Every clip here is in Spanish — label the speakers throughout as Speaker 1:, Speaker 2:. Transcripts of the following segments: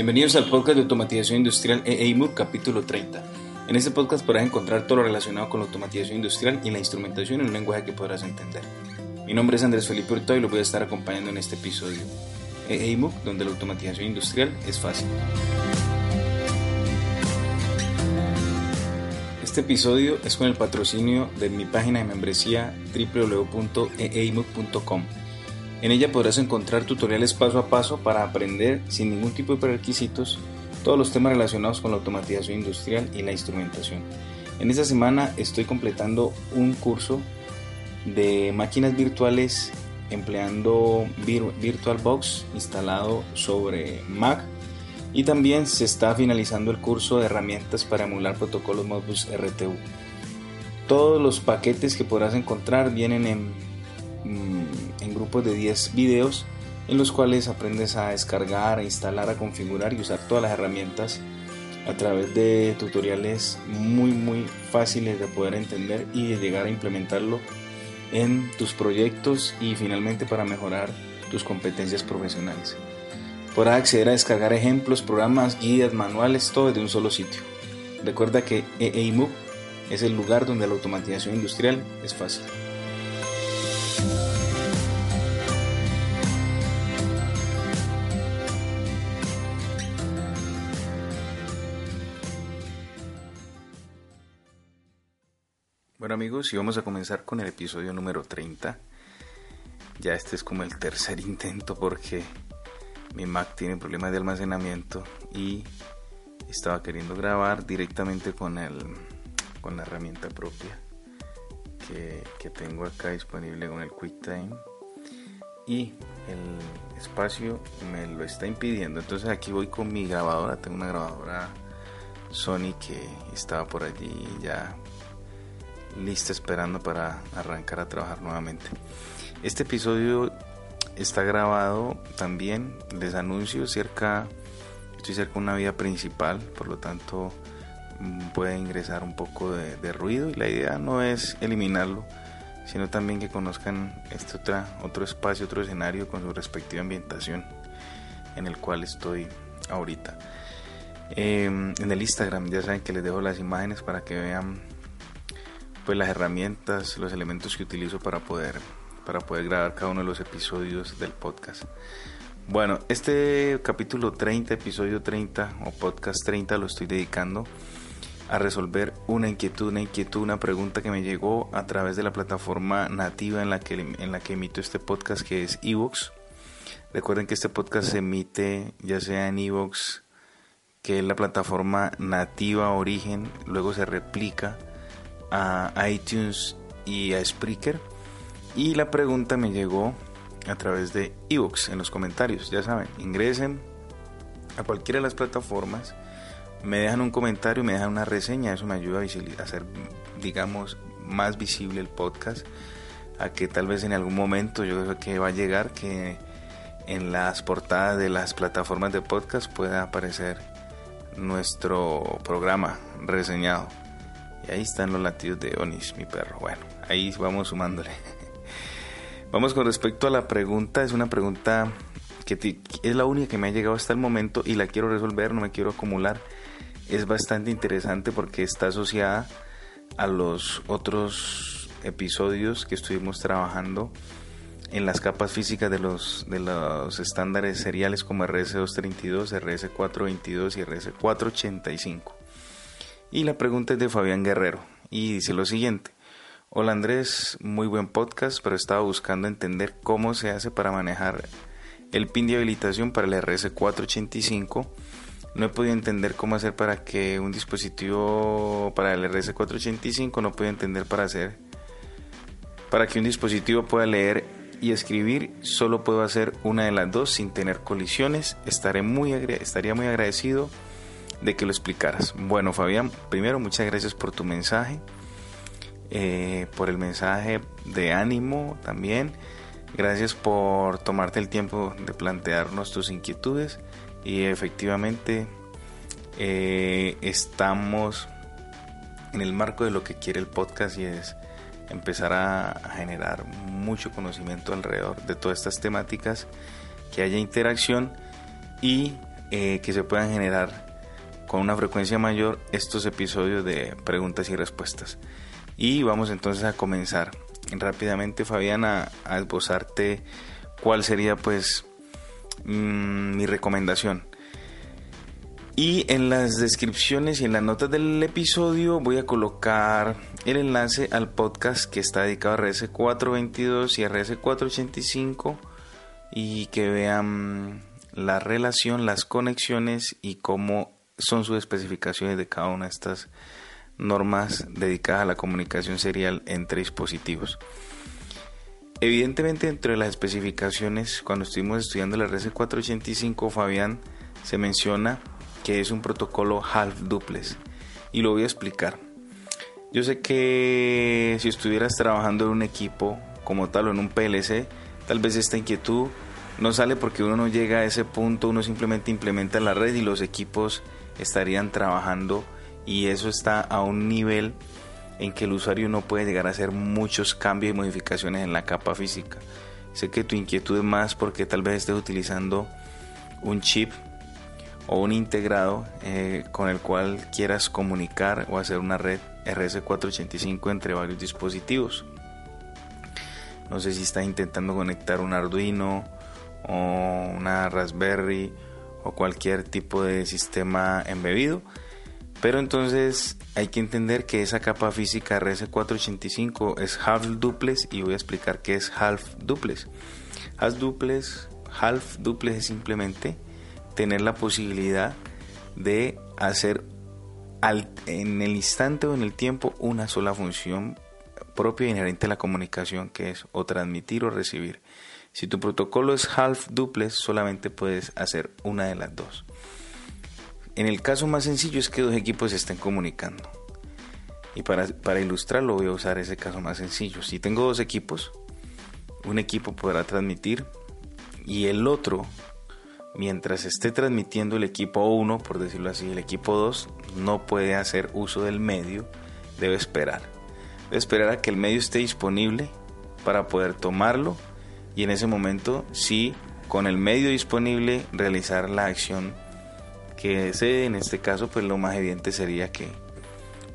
Speaker 1: Bienvenidos al podcast de automatización industrial EEIMUC capítulo 30. En este podcast podrás encontrar todo lo relacionado con la automatización industrial y la instrumentación en un lenguaje que podrás entender. Mi nombre es Andrés Felipe Hurtado y lo voy a estar acompañando en este episodio. EEIMUC, donde la automatización industrial es fácil. Este episodio es con el patrocinio de mi página de membresía www.eeimuc.com. En ella podrás encontrar tutoriales paso a paso para aprender sin ningún tipo de prerequisitos todos los temas relacionados con la automatización industrial y la instrumentación. En esta semana estoy completando un curso de máquinas virtuales empleando VirtualBox instalado sobre Mac y también se está finalizando el curso de herramientas para emular protocolos Modbus RTU. Todos los paquetes que podrás encontrar vienen en, mm, grupos de 10 videos en los cuales aprendes a descargar, a instalar, a configurar y usar todas las herramientas a través de tutoriales muy muy fáciles de poder entender y de llegar a implementarlo en tus proyectos y finalmente para mejorar tus competencias profesionales. Podrás acceder a descargar ejemplos, programas, guías, manuales, todo desde un solo sitio. Recuerda que EEIMUC es el lugar donde la automatización industrial es fácil. Amigos, y vamos a comenzar con el episodio número 30. Ya este es como el tercer intento porque mi Mac tiene problemas de almacenamiento y estaba queriendo grabar directamente con el con la herramienta propia que, que tengo acá disponible con el QuickTime. Y el espacio me lo está impidiendo. Entonces aquí voy con mi grabadora. Tengo una grabadora Sony que estaba por allí ya lista esperando para arrancar a trabajar nuevamente este episodio está grabado también, les anuncio cerca, estoy cerca de una vía principal, por lo tanto mm, puede ingresar un poco de, ruido y la idea no es eliminarlo, sino también que conozcan este otra, otro espacio, otro escenario con su respectiva ambientación en el cual estoy ahorita. Em, en el Instagram ya saben que les dejo las imágenes para que vean pues las herramientas, los elementos que utilizo para poder para poder grabar cada uno de los episodios del podcast. Bueno, este capítulo 30, episodio 30 o podcast 30 lo estoy dedicando a resolver una inquietud, una inquietud, una pregunta que me llegó a través de la plataforma nativa en la que, en la que emito este podcast que es Evox. Recuerden que este podcast se emite ya sea en Evox, que es la plataforma nativa origen, luego se replica a iTunes y a Spreaker y la pregunta me llegó a través de ebooks en los comentarios. Ya saben, ingresen a cualquiera de las plataformas, me dejan un comentario, me dejan una reseña. Eso me ayuda a, hacer, digamos, más visible el podcast. A que tal vez en algún momento yo creo que va a llegar que en las portadas de las plataformas de podcast pueda aparecer nuestro programa reseñado. Ahí están los latidos de Onis, mi perro. Bueno, ahí vamos sumándole. Vamos con respecto a la pregunta, es una pregunta que es la única que me ha llegado hasta el momento y la quiero resolver, no me quiero acumular. Es bastante interesante porque está asociada a los otros episodios que estuvimos trabajando en las capas físicas de los, de los estándares seriales como RS232, RS422 y RS485. Y la pregunta es de Fabián Guerrero y dice lo siguiente. Hola Andrés, muy buen podcast, pero estaba buscando entender cómo se hace para manejar el pin de habilitación para el RS485. No he podido entender cómo hacer para que un dispositivo para el RS485 no puedo entender para hacer para que un dispositivo pueda leer y escribir solo puedo hacer una de las dos sin tener colisiones. Estaré muy estaría muy agradecido de que lo explicaras. Bueno, Fabián, primero muchas gracias por tu mensaje. Eh, por el mensaje de ánimo también. Gracias por tomarte el tiempo de plantearnos tus inquietudes y efectivamente eh, estamos en el marco de lo que quiere el podcast y es empezar a, generar mucho conocimiento alrededor de todas estas temáticas, que haya interacción y eh, que se puedan generar con una frecuencia mayor estos episodios de preguntas y respuestas. Y vamos entonces a comenzar rápidamente, Fabián, a, esbozarte cuál sería pues mm, mi recomendación. Y en las descripciones y en las notas del episodio voy a colocar el enlace al podcast que está dedicado a RS422 y a RS485 y que vean la relación, las conexiones y cómo son sus especificaciones de cada una de estas normas dedicadas a la comunicación serial entre dispositivos. Evidentemente, entre las especificaciones, cuando estuvimos estudiando la RS485, Fabián, se menciona que es un protocolo half duplex y lo voy a explicar. Yo sé que si estuvieras trabajando en un equipo como tal o en un PLC, tal vez esta inquietud no sale porque uno no llega a ese punto, uno simplemente implementa la red y los equipos estarían trabajando y eso está a un nivel en que el usuario no puede llegar a hacer muchos cambios y modificaciones en la capa física. Sé que tu inquietud es más porque tal vez estés utilizando un chip o un integrado eh, con el cual quieras comunicar o hacer una red RS485 entre varios dispositivos. No sé si estás intentando conectar un Arduino o una Raspberry o cualquier tipo de sistema embebido. Pero entonces hay que entender que esa capa física RS485 es half duplex y voy a explicar qué es half duplex. Half duplex, half duplex es simplemente tener la posibilidad de hacer en el instante o en el tiempo una sola función propia inherente a la comunicación que es o transmitir o recibir. Si tu protocolo es half duplex, solamente puedes hacer una de las dos. En el caso más sencillo es que dos equipos estén comunicando. Y para, para ilustrarlo voy a usar ese caso más sencillo. Si tengo dos equipos, un equipo podrá transmitir y el otro, mientras esté transmitiendo el equipo 1, por decirlo así, el equipo 2, no puede hacer uso del medio, debe esperar. Debe esperar a que el medio esté disponible para poder tomarlo y en ese momento sí con el medio disponible realizar la acción que desee, en este caso pues lo más evidente sería que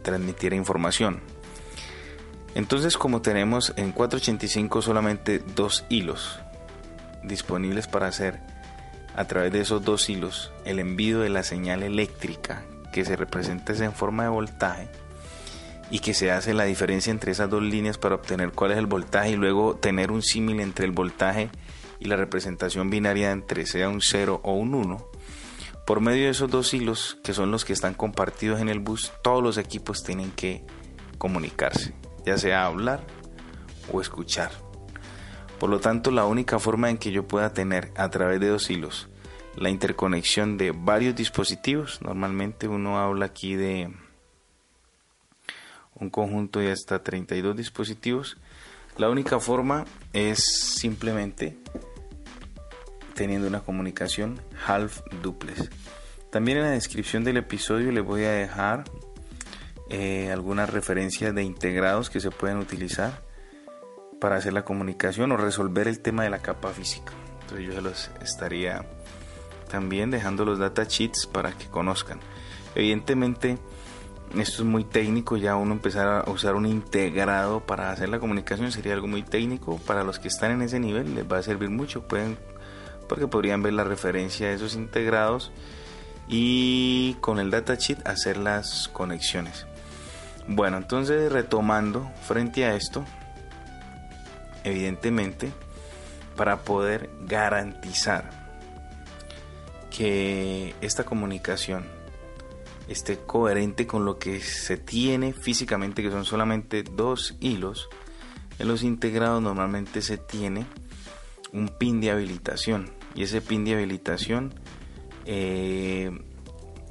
Speaker 1: transmitiera información. Entonces como tenemos en 485 solamente dos hilos disponibles para hacer a través de esos dos hilos el envío de la señal eléctrica que se representa en forma de voltaje, y que se hace la diferencia entre esas dos líneas para obtener cuál es el voltaje y luego tener un símil entre el voltaje y la representación binaria entre sea un 0 o un 1. Por medio de esos dos hilos, que son los que están compartidos en el bus, todos los equipos tienen que comunicarse, ya sea hablar o escuchar. Por lo tanto, la única forma en que yo pueda tener a través de dos hilos la interconexión de varios dispositivos, normalmente uno habla aquí de un conjunto de hasta 32 dispositivos. La única forma es simplemente teniendo una comunicación half duplex. También en la descripción del episodio les voy a dejar eh, algunas referencias de integrados que se pueden utilizar para hacer la comunicación o resolver el tema de la capa física. Entonces yo se los estaría también dejando los data sheets para que conozcan. Evidentemente esto es muy técnico, ya uno empezar a usar un integrado para hacer la comunicación sería algo muy técnico. Para los que están en ese nivel les va a servir mucho, pueden, porque podrían ver la referencia de esos integrados y con el datasheet hacer las conexiones. Bueno, entonces retomando frente a esto, evidentemente, para poder garantizar que esta comunicación esté coherente con lo que se tiene físicamente, que son solamente dos hilos, en los integrados normalmente se tiene un pin de habilitación y ese pin de habilitación eh,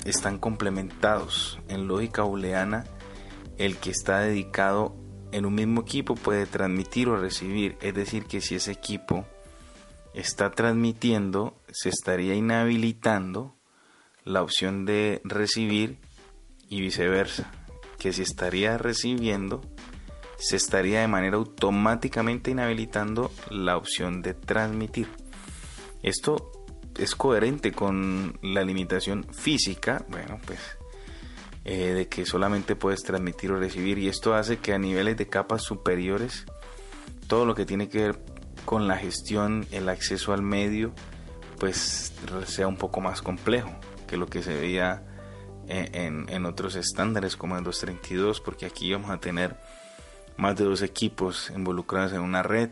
Speaker 1: están complementados. En lógica booleana el que está dedicado en un mismo equipo puede transmitir o recibir. Es decir que si ese equipo está transmitiendo se estaría inhabilitando la opción de recibir y viceversa, que si estaría recibiendo, se estaría de manera automáticamente inhabilitando la opción de transmitir. Esto es coherente con la limitación física, bueno, pues eh, de que solamente puedes transmitir o recibir y esto hace que a niveles de capas superiores todo lo que tiene que ver con la gestión, el acceso al medio, pues sea un poco más complejo que lo que se veía en, otros estándares como el 232, porque aquí vamos a tener más de dos equipos involucrados en una red,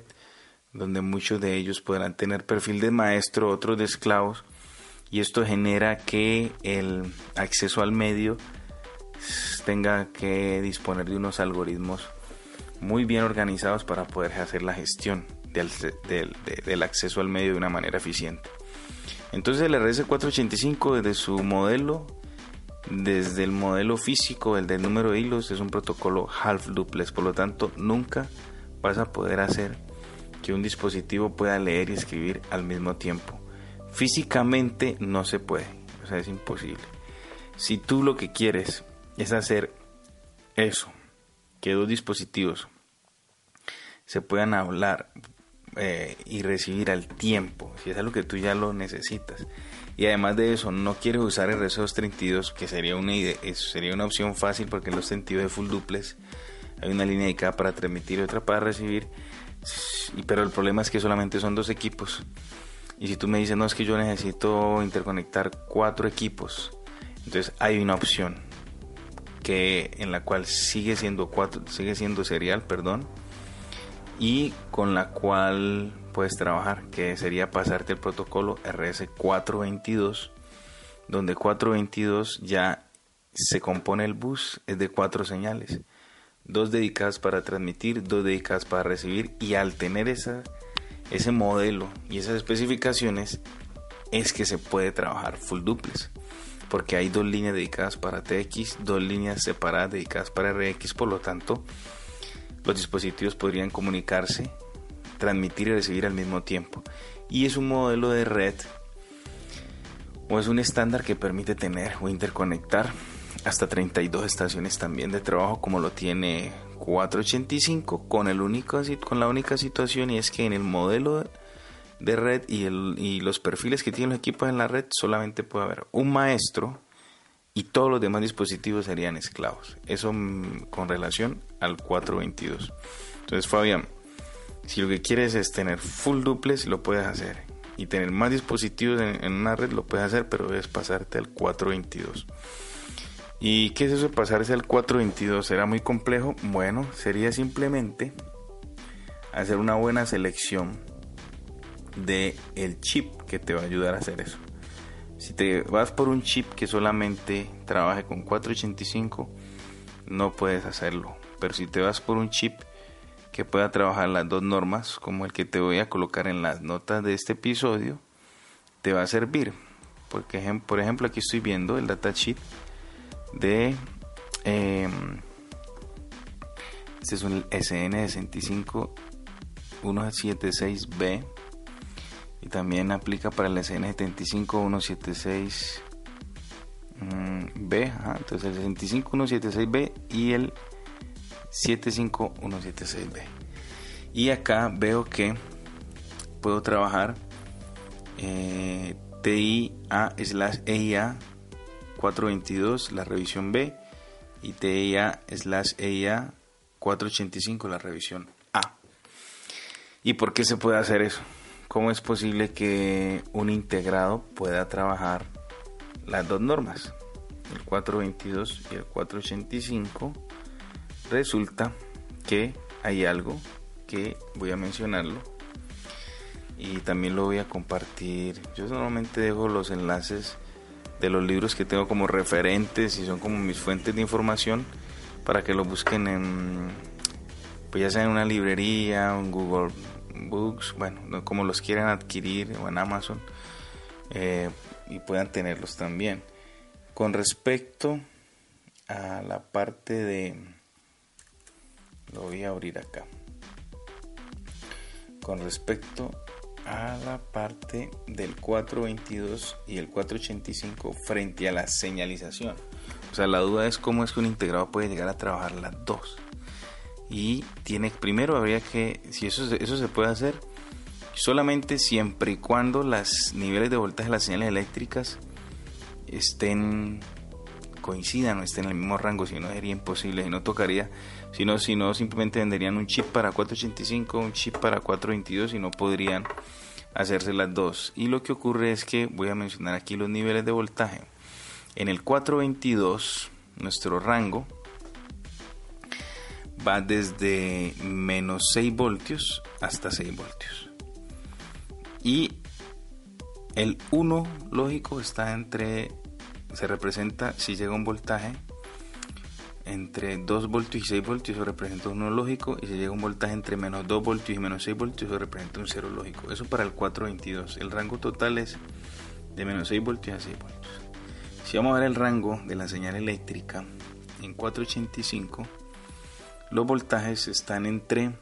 Speaker 1: donde muchos de ellos podrán tener perfil de maestro, otros de esclavos, y esto genera que el acceso al medio tenga que disponer de unos algoritmos muy bien organizados para poder hacer la gestión del, acceso al medio de una manera eficiente. Entonces el RS485 desde su modelo, desde el modelo físico, el del número de hilos, es un protocolo half duplex, por lo tanto nunca vas a poder hacer que un dispositivo pueda leer y escribir al mismo tiempo. Físicamente no se puede, o sea, es imposible. Si tú lo que quieres es hacer eso, que dos dispositivos se puedan hablar eh, y recibir al tiempo, si es algo que tú ya lo necesitas. Y además de eso, no quieres usar el RS232, que sería una, idea, sería una opción fácil porque en los sentidos de full duplex hay una línea dedicada para transmitir y otra para recibir. Pero el problema es que solamente son dos equipos. Y si tú me dices, no, es que yo necesito interconectar cuatro equipos, entonces hay una opción que en la cual sigue siendo cuatro, sigue siendo serial, perdón, y con la cual puedes trabajar, que sería pasarte el protocolo RS422, donde 422 ya se compone el bus, es de cuatro señales, dos dedicadas para transmitir, dos dedicadas para recibir, y al tener esa, ese modelo y esas especificaciones, es que se puede trabajar full duplex porque hay dos líneas dedicadas para TX, dos líneas separadas dedicadas para RX, por lo tanto, los dispositivos podrían comunicarse, transmitir y recibir al mismo tiempo. Y es un modelo de red o es un estándar que permite tener o interconectar hasta 32 estaciones también de trabajo como lo tiene 485 con el único con la única situación y es que en el modelo de red y, el, y los perfiles que tienen los equipos en la red, solamente puede haber un maestro y todos los demás dispositivos serían esclavos. Eso mm, con relación al 422. Entonces, Fabián, si lo que quieres es tener full duplex, lo puedes hacer. Y tener más dispositivos en, en una red, lo puedes hacer, pero debes pasarte al 422. ¿Y qué es eso de pasarse al 422? ¿Será muy complejo? Bueno, sería simplemente hacer una buena selección de el chip que te va a ayudar a hacer eso. Si te vas por un chip que solamente trabaje con 485, no puedes hacerlo. Pero si te vas por un chip que pueda trabajar las dos normas, como el que te voy a colocar en las notas de este episodio, te va a servir. Porque, por ejemplo, aquí estoy viendo el datasheet de... Em, este es un SN65 176B y también aplica para el SN75176 B, entonces el 75176B y el 75176B. Y acá veo que puedo trabajar eh, TIA slash EIA 422, la revisión B, y TIA slash EIA 485, la revisión A. ¿Y por qué se puede hacer eso? ¿Cómo es posible que un integrado pueda trabajar las dos normas? El 422 y el 485. Resulta que hay algo que voy a mencionarlo y también lo voy a compartir. Yo normalmente dejo los enlaces de los libros que tengo como referentes y son como mis fuentes de información para que lo busquen en pues ya sea en una librería, en Google Books, bueno, como los quieran adquirir o en Amazon eh, y puedan tenerlos también. Con respecto a la parte de... Lo voy a abrir acá. Con respecto a la parte del 422 y el 485 frente a la señalización. O sea, la duda es cómo es que un integrado puede llegar a trabajar las dos y tiene primero habría que si eso eso se puede hacer solamente siempre y cuando los niveles de voltaje de las señales eléctricas estén coincidan o estén en el mismo rango, si no sería imposible, si no tocaría, si no, si no simplemente venderían un chip para 485, un chip para 422 y no podrían hacerse las dos. Y lo que ocurre es que voy a mencionar aquí los niveles de voltaje. En el 422, nuestro rango va desde menos 6 voltios hasta 6 voltios. Y el 1 lógico está entre, se representa si llega un voltaje entre 2 voltios y 6 voltios, eso representa un 1 lógico, y si llega un voltaje entre menos 2 voltios y menos 6 voltios, eso representa un 0 lógico. Eso para el 422. El rango total es de menos 6 voltios a 6 voltios. Si vamos a ver el rango de la señal eléctrica en 485, los voltajes están entre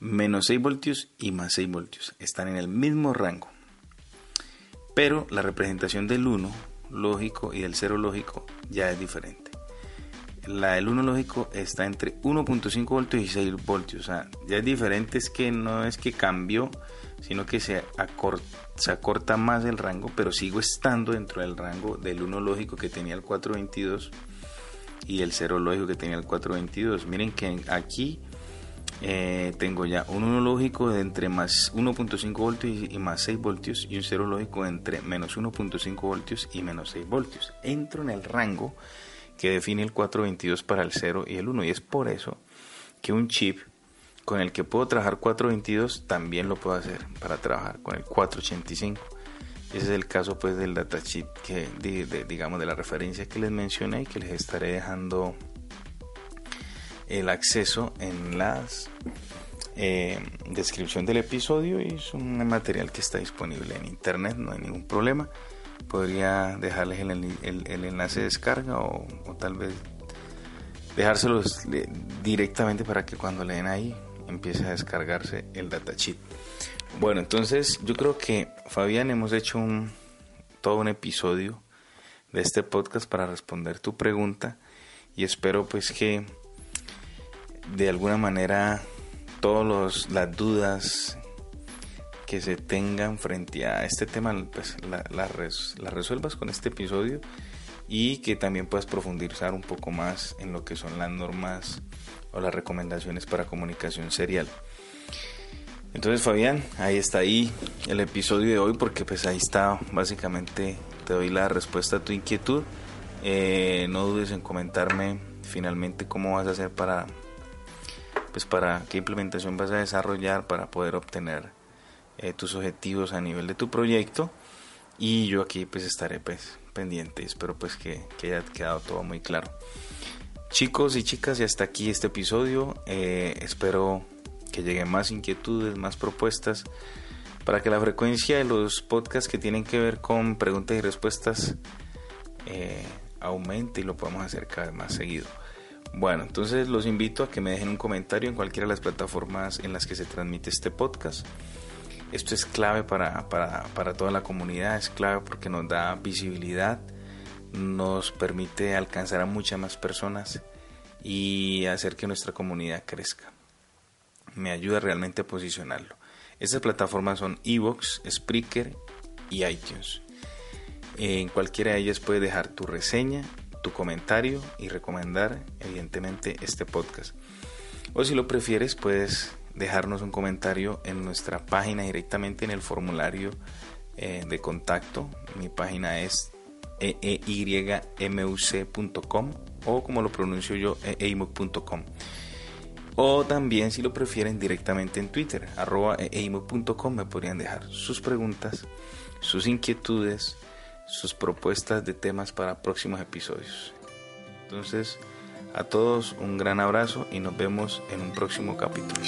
Speaker 1: menos 6 voltios y más 6 voltios. Están en el mismo rango. Pero la representación del 1 lógico y del 0 lógico ya es diferente. La del 1 lógico está entre 1.5 voltios y 6 voltios. O sea, ya es diferente, es que no es que cambió, sino que se acorta, se acorta más el rango, pero sigo estando dentro del rango del 1 lógico que tenía el 422 y el 0 lógico que tenía el 422. Miren que aquí eh, tengo ya un 1 lógico de entre más 1.5 voltios y más 6 voltios y un 0 lógico entre menos 1.5 voltios y menos 6 voltios. Entro en el rango que define el 422 para el 0 y el 1 y es por eso que un chip con el que puedo trabajar 422 también lo puedo hacer para trabajar con el 485 ese es el caso pues del datasheet que digamos de la referencia que les mencioné y que les estaré dejando el acceso en la eh, descripción del episodio y es un material que está disponible en internet, no hay ningún problema. Podría dejarles el, enlace de descarga o, tal vez dejárselos directamente para que cuando leen ahí empiece a descargarse el datasheet. Bueno, entonces yo creo que Fabián hemos hecho un, todo un episodio de este podcast para responder tu pregunta y espero pues que de alguna manera todas las dudas que se tengan frente a este tema pues las la, resuelvas con este episodio y que también puedas profundizar un poco más en lo que son las normas o las recomendaciones para comunicación serial. Entonces Fabián, ahí está ahí el episodio de hoy porque pues ahí está básicamente te doy la respuesta a tu inquietud. Eh, no dudes en comentarme finalmente cómo vas a hacer para pues para qué implementación vas a desarrollar para poder obtener eh, tus objetivos a nivel de tu proyecto. Y yo aquí pues estaré pues pendiente. Espero pues que, haya quedado todo muy claro. Chicos y chicas y hasta aquí este episodio. Eh, espero que lleguen más inquietudes más propuestas para que la frecuencia de los podcasts que tienen que ver con preguntas y respuestas eh, aumente y lo podamos hacer cada vez más seguido bueno, entonces los invito a que me dejen un comentario en cualquiera de las plataformas en las que se transmite este podcast. Esto es clave para, para, toda la comunidad, es clave porque nos da visibilidad, nos permite alcanzar a muchas más personas y hacer que nuestra comunidad crezca. Me ayuda realmente a posicionarlo. Estas plataformas son Evox, Spreaker y iTunes. En cualquiera de ellas puedes dejar tu reseña tu comentario y recomendar evidentemente este podcast. O si lo prefieres puedes dejarnos un comentario en nuestra página directamente en el formulario eh, de contacto. Mi página es eeymuc.com o como lo pronuncio yo, eimuc.com. O también si lo prefieren directamente en Twitter, arroba eimuc.com me podrían dejar sus preguntas, sus inquietudes, sus propuestas de temas para próximos episodios. Entonces, a todos un gran abrazo y nos vemos en un próximo capítulo.